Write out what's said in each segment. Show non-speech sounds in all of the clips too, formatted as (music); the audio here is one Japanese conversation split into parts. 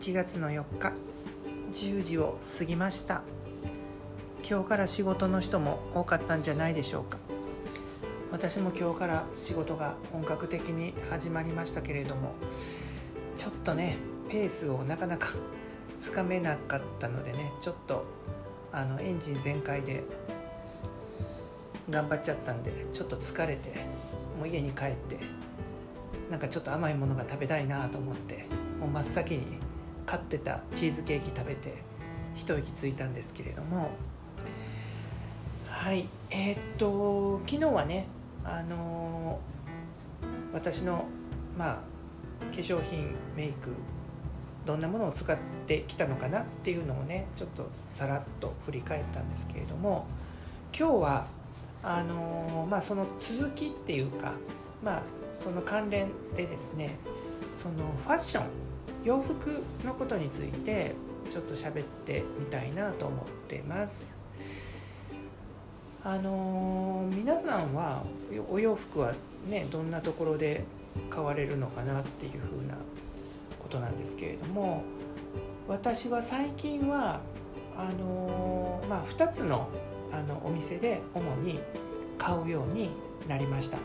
1月の4日10時を過ぎました。今日から仕事の人も多かったんじゃないでしょうか。私も今日から仕事が本格的に始まりましたけれどもちょっとねペースをなかなかつかめなかったのでねちょっとあのエンジン全開で頑張っちゃったんでちょっと疲れてもう家に帰ってなんかちょっと甘いものが食べたいなと思ってもう真っ先に買ってたチーズケーキ食べて一息ついたんですけれども。はいえー、っと昨日はねあのー、私のまあ化粧品メイクどんなものを使ってきたのかなっていうのをねちょっとさらっと振り返ったんですけれども今日はあのー、まあその続きっていうかまあその関連でですねそのファッション洋服のことについてちょっと喋ってみたいなと思ってます。あのー、皆さんはお洋服はねどんなところで買われるのかなっていうふうなことなんですけれども私は最近はあのー、まあ、2つのあのお店で主に買うようになりました。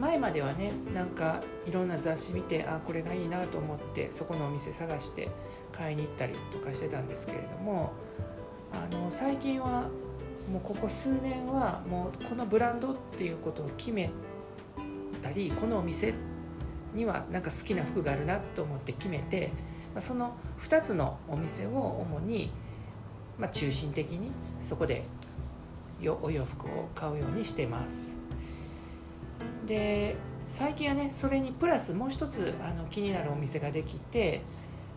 前まではねなんかいろんな雑誌見てあこれがいいなと思ってそこのお店探して買いに行ったりとかしてたんですけれどもあの最近はもうここ数年はもうこのブランドっていうことを決めたりこのお店にはなんか好きな服があるなと思って決めてその2つのお店を主に、まあ、中心的にそこでお洋服を買うようにしてます。で最近はねそれにプラスもう一つあの気になるお店ができて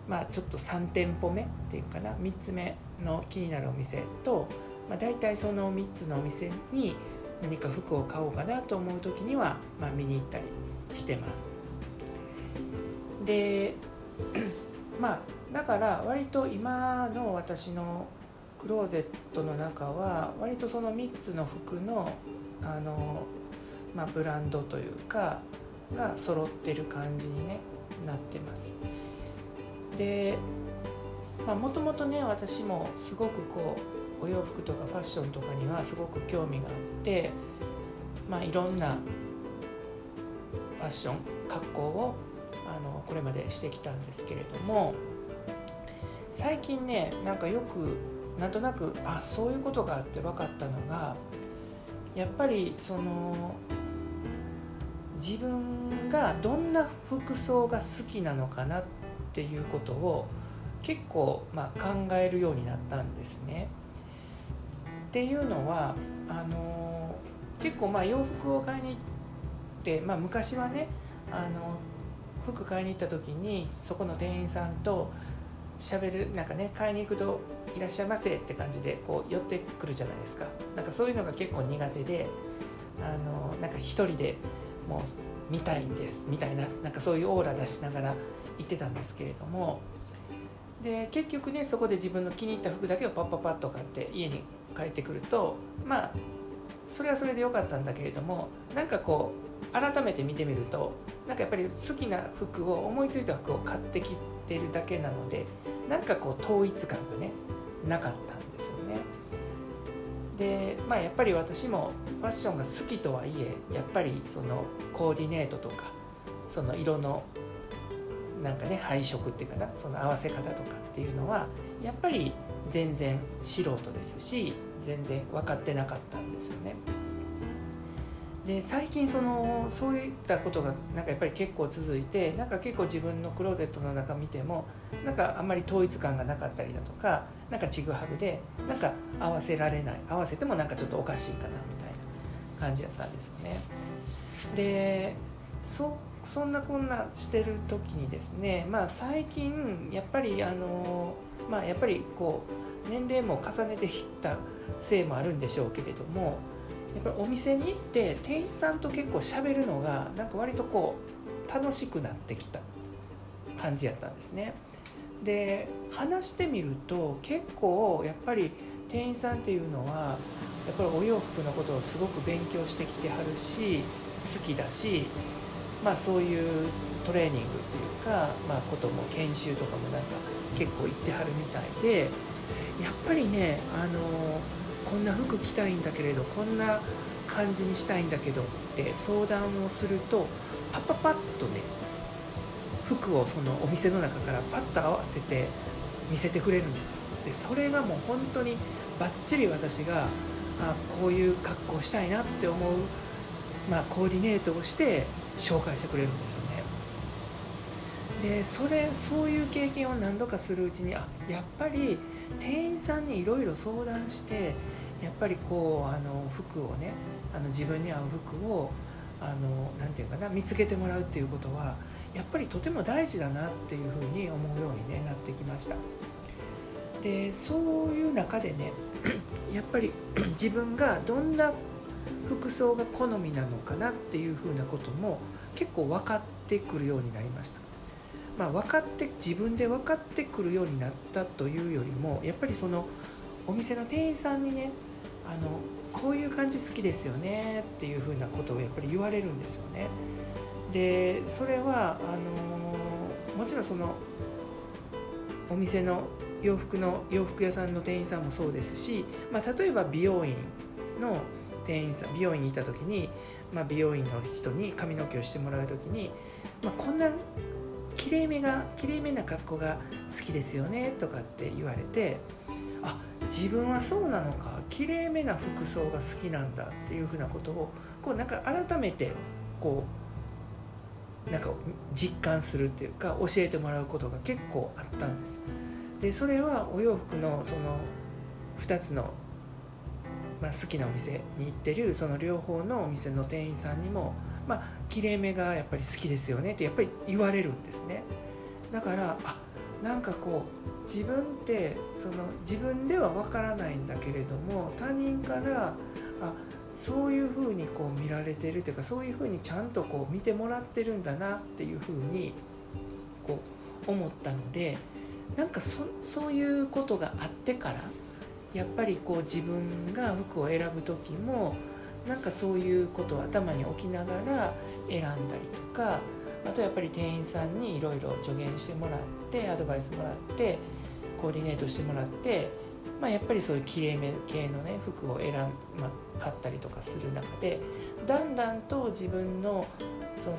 まあちょっと3店舗目っていうかな3つ目の気になるお店と、まあ、大体その3つのお店に何か服を買おうかなと思う時には、まあ、見に行ったりしてます。で (clears throat) まあだから割と今の私のクローゼットの中は割とその3つの服のあの、まあ、ブランドというかが揃ってる感じに、ね、なってます。でもともとね私もすごくこうお洋服とかファッションとかにはすごく興味があって、まあ、いろんなファッション格好をあのこれまでしてきたんですけれども最近ねなんかよくなんとなくあそういうことがあって分かったのがやっぱりその自分がどんな服装が好きなのかなっていうことを結構まあ考えるようになったんですね。っていうのはあの結構まあ洋服を買いに行って、まあ、昔はねあの服買いに行った時にそこの店員さんと喋るなんかね買いに行くと「いらっしゃいませ」って感じでこう寄ってくるじゃないですかなんかそういうのが結構苦手であのなんか一人でもう見たいんですみたいななんかそういうオーラ出しながら行ってたんですけれどもで結局ねそこで自分の気に入った服だけをパッパッパッと買って家に帰ってくるとまあそれはそれで良かったんだけれどもなんかこう改めて見てみるとなんかやっぱり好きな服を思いついた服を買ってきてるだけなのでなんかこう統一感がねなかったんですよね。でまあやっぱり私もファッションが好きとはいえやっぱりそのコーディネートとかその色のなんかね配色っていうかなその合わせ方とかっていうのはやっぱり全然素人ですし全然分かってなかったんですよね。で最近そのそういったことがなんかやっぱり結構続いてなんか結構自分のクローゼットの中見てもなんかあんまり統一感がなかったりだとかなんかちぐはぐでなんか合わせられない合わせてもなんかちょっとおかしいかなみたいな感じだったんですよね。でそんなこんなしてる時にですねまあ最近やっぱりあのまあやっぱりこう年齢も重ねていったせいもあるんでしょうけれどもやっぱりお店に行って店員さんと結構しゃべるのがなんか割とこう楽しくなってきた感じやったんですね。で話してみると結構やっぱり店員さんっていうのはやっぱりお洋服のことをすごく勉強してきてはるし好きだしまあ、そういうトレーニングっていうか、まあ、ことも研修とかもなんか結構行ってはるみたいでやっぱりねあのこんな服着たいんだけれどこんな感じにしたいんだけどって相談をするとパッパパッとね服をそのお店の中からパッと合わせて見せてくれるんですよ。でそれがもう本当にバッチリ私があこういう格好したいなって思う、まあ、コーディネートをして紹介してくれるんですよね。でそれそういう経験を何度かするうちにあやっぱり店員さんにいろいろ相談してやっぱりこうあの服をねあの自分に合う服をあのなて言うかな見つけてもらうっていうことはやっぱりとても大事だなっていうふうに思うように、ね、なってきました。でそういう中でね (clears throat) やっぱり (clears throat) 自分がどんな服装が好みなのかなっていうふうなことも結構分かってくるようになりました。まあ、分かって自分で分かってくるようになったというよりもやっぱりそのお店の店員さんにねあのこういう感じ好きですよねっていうふうなことをやっぱり言われるんですよね。でそれはあのもちろんそのお店の洋服の洋服屋さんの店員さんもそうですし、まあ、例えば美容院の店員さん美容院に行った時に、まあ、美容院の人に髪の毛をしてもらう時に、まあ、こんなきれいめがきれいめな格好が好きですよねとかって言われてあ自分はそうなのかきれいめな服装が好きなんだっていうふうなことをこうなんか改めてこうなんか実感するっていうか教えてもらうことが結構あったんです。でそれはお洋服のその2つの、まあ、好きなお店に行ってるその両方のお店の店員さんにもまあきれいめがやっぱり好きですよねってやっぱり言われるんですね。だからあなんかこう自分ってその自分ではわからないんだけれども他人からあそういうふうにこう見られてるというかそういうふうにちゃんとこう見てもらってるんだなっていうふうにこう思ったのでなんかそそういうことがあってからやっぱりこう自分が服を選ぶ時もなんかそういうことを頭に置きながら選んだりとかあとやっぱり店員さんにいろいろ助言してもらってアドバイスもらってコーディネートしてもらって、まあ、やっぱりそういうきれいめ系のね服を選ん、まあ、買ったりとかする中でだんだんと自分のその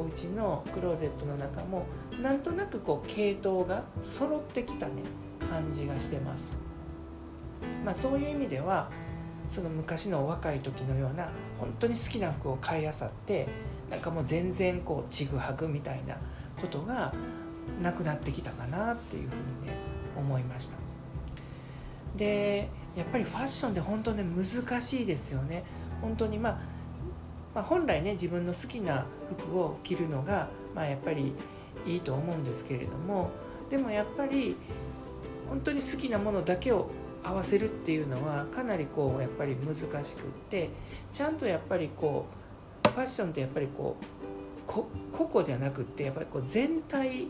お家のクローゼットの中もなんとなくこう系統が揃ってきたね感じがしてます。まあ、そういう意味ではその昔の若い時のような本当に好きな服を買いあさってなんかもう全然こうちぐはぐみたいなことがなくなってきたかなっていうふうにね思いました。でやっぱりファッションって本当ね難しいですよね。本当にまあ、まあ、本来ね自分の好きな服を着るのが、まあ、やっぱりいいと思うんですけれどもでもやっぱり本当に好きなものだけを合わせるっていうのはかなりこうやっぱり難しくってちゃんとやっぱりこうファッションってやっぱりこう個々じゃなくってやっぱりこう全体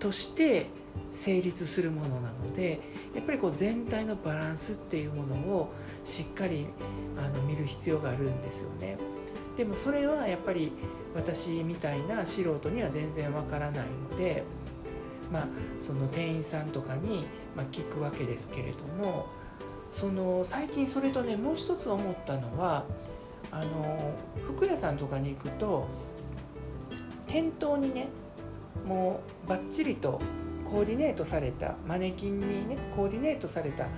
として成立するものなのでやっぱりこう全体のバランスっていうものをしっかりあの見る必要があるんですよね。でもそれはやっぱり私みたいな素人には全然わからないので。まあ、その店員さんとかに、ま聞くわけですけれどもその最近それとねもう一つ思ったのはあの服屋さんとかに行くと店頭にねもうバッチリとコーディネートされたマネキンにねコーディネートされた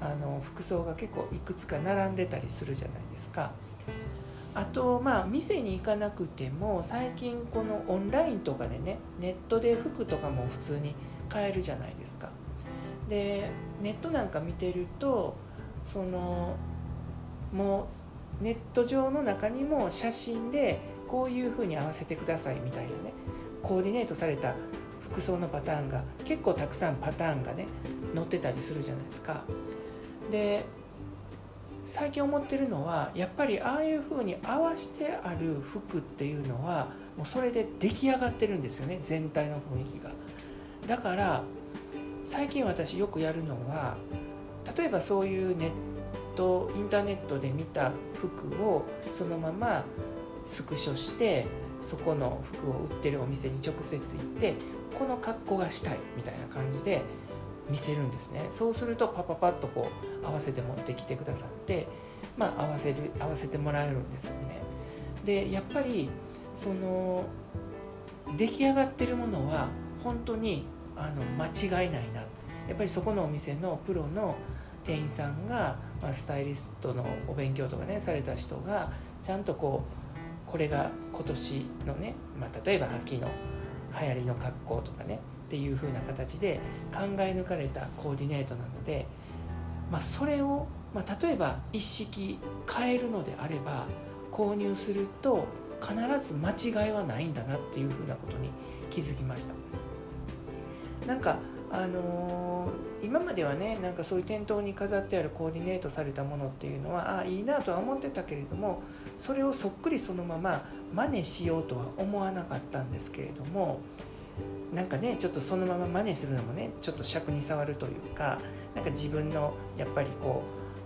あの服装が結構いくつか並んでたりするじゃないですか。あとまあ店に行かなくても最近このオンラインとかでねネットで服とかも普通に買えるじゃないですか。でネットなんか見てるとそのもうネット上の中にも写真でこういう風に合わせてくださいみたいなねコーディネートされた服装のパターンが結構たくさんパターンがね載ってたりするじゃないですか。で最近思ってるのはやっぱりああいう風に合わしてある服っていうのはもうそれで出来上がってるんですよね全体の雰囲気が。だから最近私よくやるのは例えばそういうネットインターネットで見た服をそのままスクショしてそこの服を売ってるお店に直接行ってこの格好がしたいみたいな感じで見せるんですね。そうするとパパパッとこう合わせて持ってきてくださってまあ合わせる合わせてもらえるんですよね。でやっぱりその出来上がってるものは本当にあの間違いないな。やっぱりそこのお店のプロの店員さんが、まあ、スタイリストのお勉強とかねされた人がちゃんとこうこれが今年のね、まあ、例えば秋の流行りの格好とかねっていう風な形で考え抜かれたコーディネートなので、まあ、それを、まあ、例えば一式変えるのであれば購入すると必ず間違いはないんだなっていう風なことに気づきました。なんかあのー、今まではねなんかそういう店頭に飾ってあるコーディネートされたものっていうのはあいいなとは思ってたけれどもそれをそっくりそのまま真似しようとは思わなかったんですけれどもなんかねちょっとそのまま真似するのもねちょっと尺に触るというかなんか自分のやっぱりこ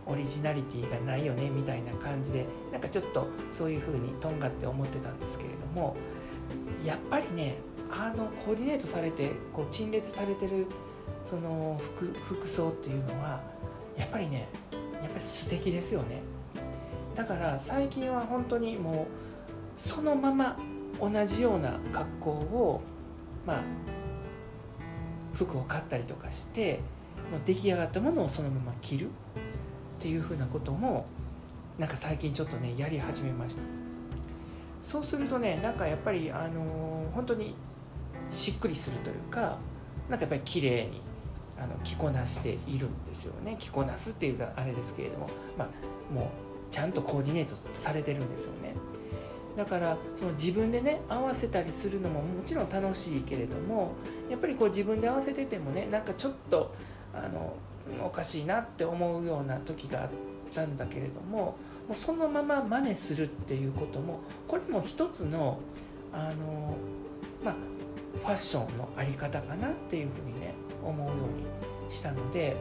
うオリジナリティがないよねみたいな感じでなんかちょっとそういう風にとんがって思ってたんですけれどもやっぱりねあのコーディネートされてこう陳列されてるその服服装っていうのはやっぱりねやっぱり素敵ですよね。だから最近は本当にもうそのまま同じような格好をまあ服を買ったりとかしてもう出来上がったものをそのまま着るっていうふうなこともなんか最近ちょっとねやり始めました。そうするとねなんかやっぱりあのー、本当にしっくりするというかなんかやっぱり綺麗にあの着こなしているんですよね。着こなすっていうかあれですけれども、まあ、もうちゃんとコーディネートされてるんですよね。だからその自分でね合わせたりするのももちろん楽しいけれどもやっぱりこう自分で合わせててもねなんかちょっとあのおかしいなって思うような時があったんだけれどももうそのまま真似するっていうこともこれも一つのあのまあファッションの在り方かなっていうふうにね思うようにしたので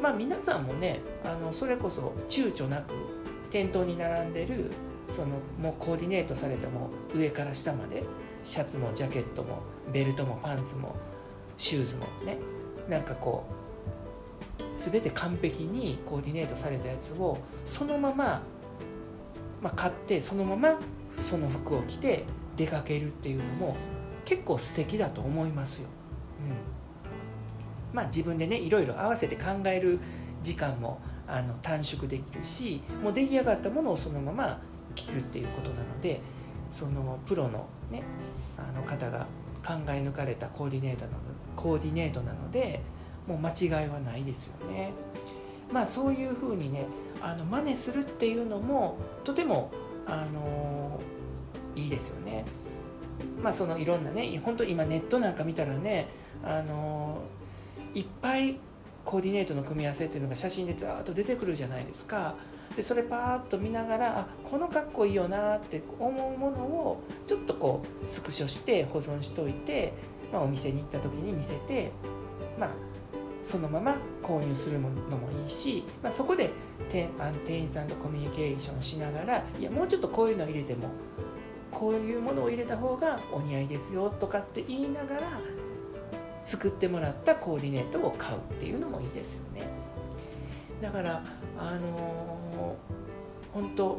まあ皆さんもねあのそれこそ躊躇なく店頭に並んでるそのもうコーディネートされたも上から下までシャツもジャケットもベルトもパンツもシューズもねなんかこう全て完璧にコーディネートされたやつをそのまま、まあ、買ってそのままその服を着て出かけるっていうのも結構素敵だと思いますよ。うん、まあ自分でねいろいろ合わせて考える時間もあの短縮できるしもう出来上がったものをそのまま着るっていうことなのでそのプロの,、ね、あの方が考え抜かれたコーディネートなのコーディネートなのでもう間違いはないですよね。まあそういうふうにねあの真似するっていうのもとてもあのいいですよね。まあそのいろんなね本当今ネットなんか見たらねあのいっぱいコーディネートの組み合わせっていうのが写真でザーッと出てくるじゃないですか。でそれパーッと見ながらあこの格好いいよなって思うものをちょっとこうスクショして保存しておいて、まあ、お店に行った時に見せて、まあ、そのまま購入するのもいいし、まあ、そこで店あの店員さんとコミュニケーションしながらいやもうちょっとこういうの入れてもこういうものを入れた方がお似合いですよとかって言いながら作ってもらったコーディネートを買うっていうのもいいですよね。だからあの、本当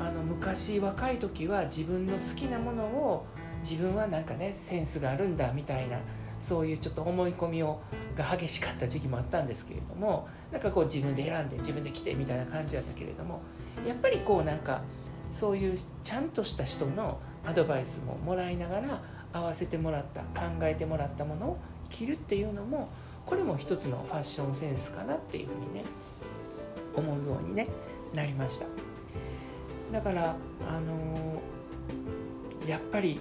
あの昔若い時は自分の好きなものを自分はなんかねセンスがあるんだみたいなそういうちょっと思い込みをが激しかった時期もあったんですけれどもなんかこう自分で選んで自分で着てみたいな感じだったけれどもやっぱりこうなんかそういうちゃんとした人のアドバイスももらいながら合わせてもらった考えてもらったものを着るっていうのもこれも一つのファッションセンスかなっていうふうにね思うように、ね、なりました。だからあのー、やっぱり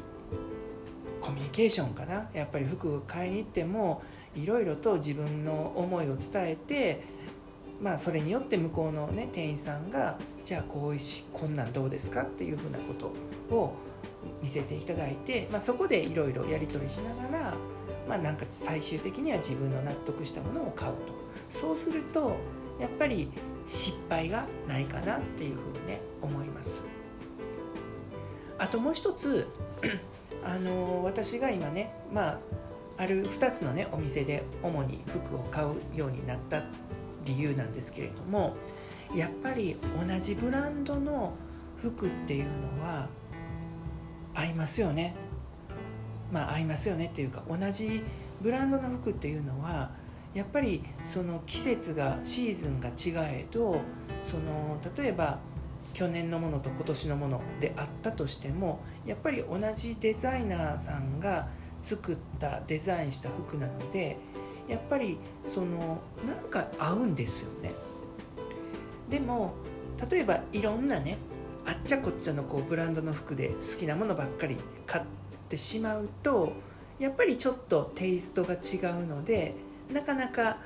コミュニケーションかな。やっぱり服買いに行ってもいろいろと自分の思いを伝えてまあそれによって向こうのね店員さんがじゃあこういしこんなんどうですか？っていうふうなことを見せていただいて、まあ、そこでいろいろやり取りしながら、まあ、なんか最終的には自分の納得したものを買うと。そうするとやっぱり失敗がないかなっていうふうにね思います。あともう一つ (clears throat) あの私が今ねまあある2つのねお店で主に服を買うようになった理由なんですけれどもやっぱり同じブランドの服っていうのは合いますよね。まあ合いますよねっていうか同じブランドの服っていうのはやっぱりその季節がシーズンが違えどその例えば去年のものと今年のものであったとしてもやっぱり同じデザイナーさんが作ったデザインした服なのでやっぱりそのなんか合うんですよね。でも例えばいろんなねあっちゃこっちゃのこうブランドの服で好きなものばっかり買ってしまうとやっぱりちょっとテイストが違うのでなかなか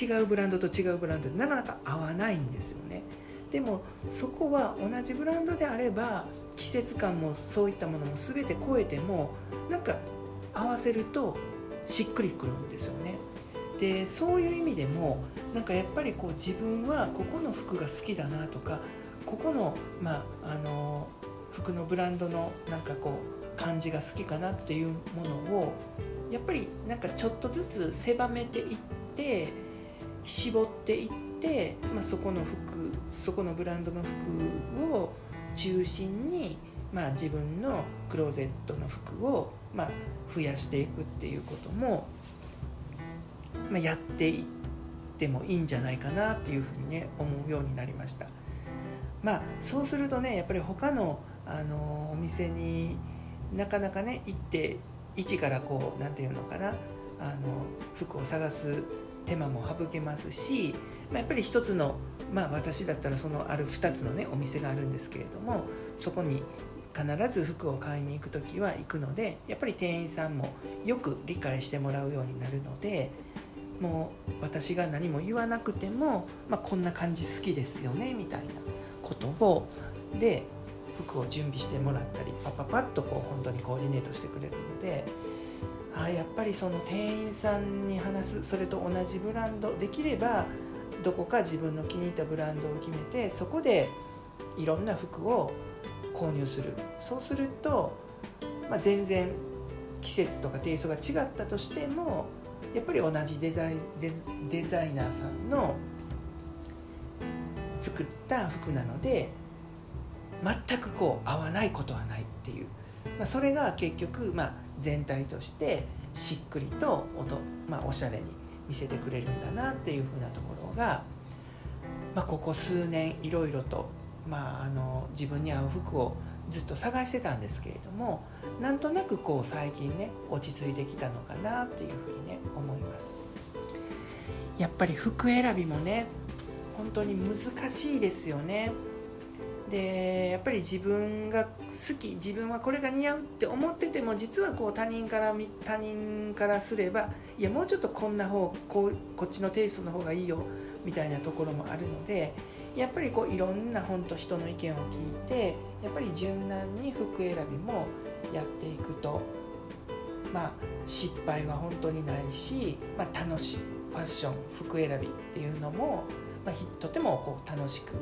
違うブランドと違うブランドでなかなか合わないんですよね。でもそこは同じブランドであれば季節感もそういったものも全て超えてもなんか合わせるとしっくりくるんですよね。でそういう意味でもなんかやっぱりこう自分はここの服が好きだなとかここの,、まあ、あの服のブランドのなんかこう感じが好きかなっていうものをやっぱりなんかちょっとずつ狭めていって絞っていって、まあ、そこの服そこのブランドの服を中心に、まあ、自分のクローゼットの服を、まあ、増やしていくっていうことも、まあ、やっていってもいいんじゃないかなっていうふうにね思うようになりました。まあ、そうするとねやっぱり他のあのお店になかなかね行って一からこう何て言うのかな。あの服を探す手間も省けますし、まあ、やっぱり一つのまあ私だったらそのある2つのねお店があるんですけれどもそこに必ず服を買いに行く時は行くのでやっぱり店員さんもよく理解してもらうようになるのでもう私が何も言わなくても、まあ、こんな感じ好きですよねみたいなことをで服を準備してもらったりパパパッとこう本当にコーディネートしてくれる。であやっぱりその店員さんに話すそれと同じブランドできればどこか自分の気に入ったブランドを決めてそこでいろんな服を購入する。そうすると、まあ、全然季節とかテイストが違ったとしてもやっぱり同じデザイデザイナーさんの作った服なので全くこう合わないことはないっていう、まあ、それが結局、まあ、全体としてしっくりと音、まあ、おしゃれに見せてくれるんだなっていうふうなところが、まあ、ここ数年いろいろと、まあ、あの自分に合う服をずっと探してたんですけれどもなんとなくこう最近ね落ち着いてきたのかなっていうふうにね思います。やっぱり服選びもね本当に難しいですよね。でやっぱり自分が好き自分はこれが似合うって思ってても実はこう他人から他人からすればいやもうちょっとこんな方こうこっちのテイストの方がいいよみたいなところもあるのでやっぱりこういろんな本当人の意見を聞いてやっぱり柔軟に服選びもやっていくとまあ失敗は本当にないし、まあ、楽しい。ファッション服選びっていうのも、まあ、とてもこう楽しく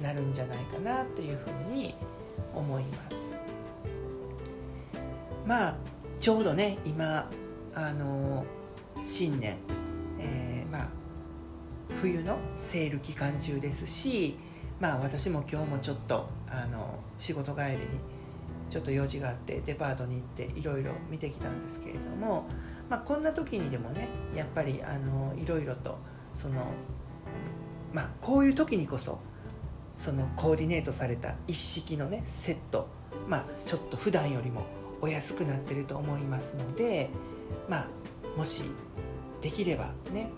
なるんじゃないかなっていうふうに思います。まあちょうどね今あの新年、えー、まあ冬のセール期間中ですしまあ私も今日もちょっとあの仕事帰りにちょっと用事があってデパートに行っていろいろ見てきたんですけれども、まあ、こんな時にでもねやっぱりいろいろとそのまあこういう時にこそそのコーディネートされた一式のねセットまあちょっと普段よりもお安くなってると思いますのでまあもしできればね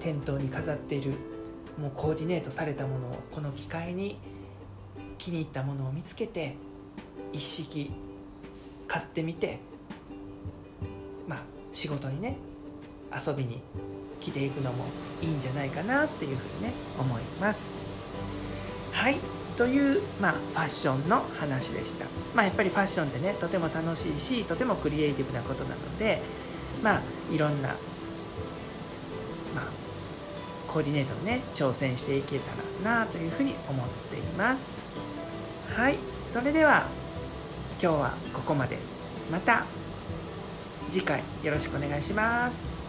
店頭に飾っているもうコーディネートされたものをこの機会に気に入ったものを見つけて一式買ってみてまあ仕事にね遊びに着ていくのもいいんじゃないかなっていうふうにね思います。はい。という、まあ、ファッションの話でした、まあ、やっぱりファッションってねとても楽しいしとてもクリエイティブなことなのでまあいろんな、まあ、コーディネートにね挑戦していけたらなというふうに思っています。はい。それでは今日はここまで。また次回よろしくお願いします。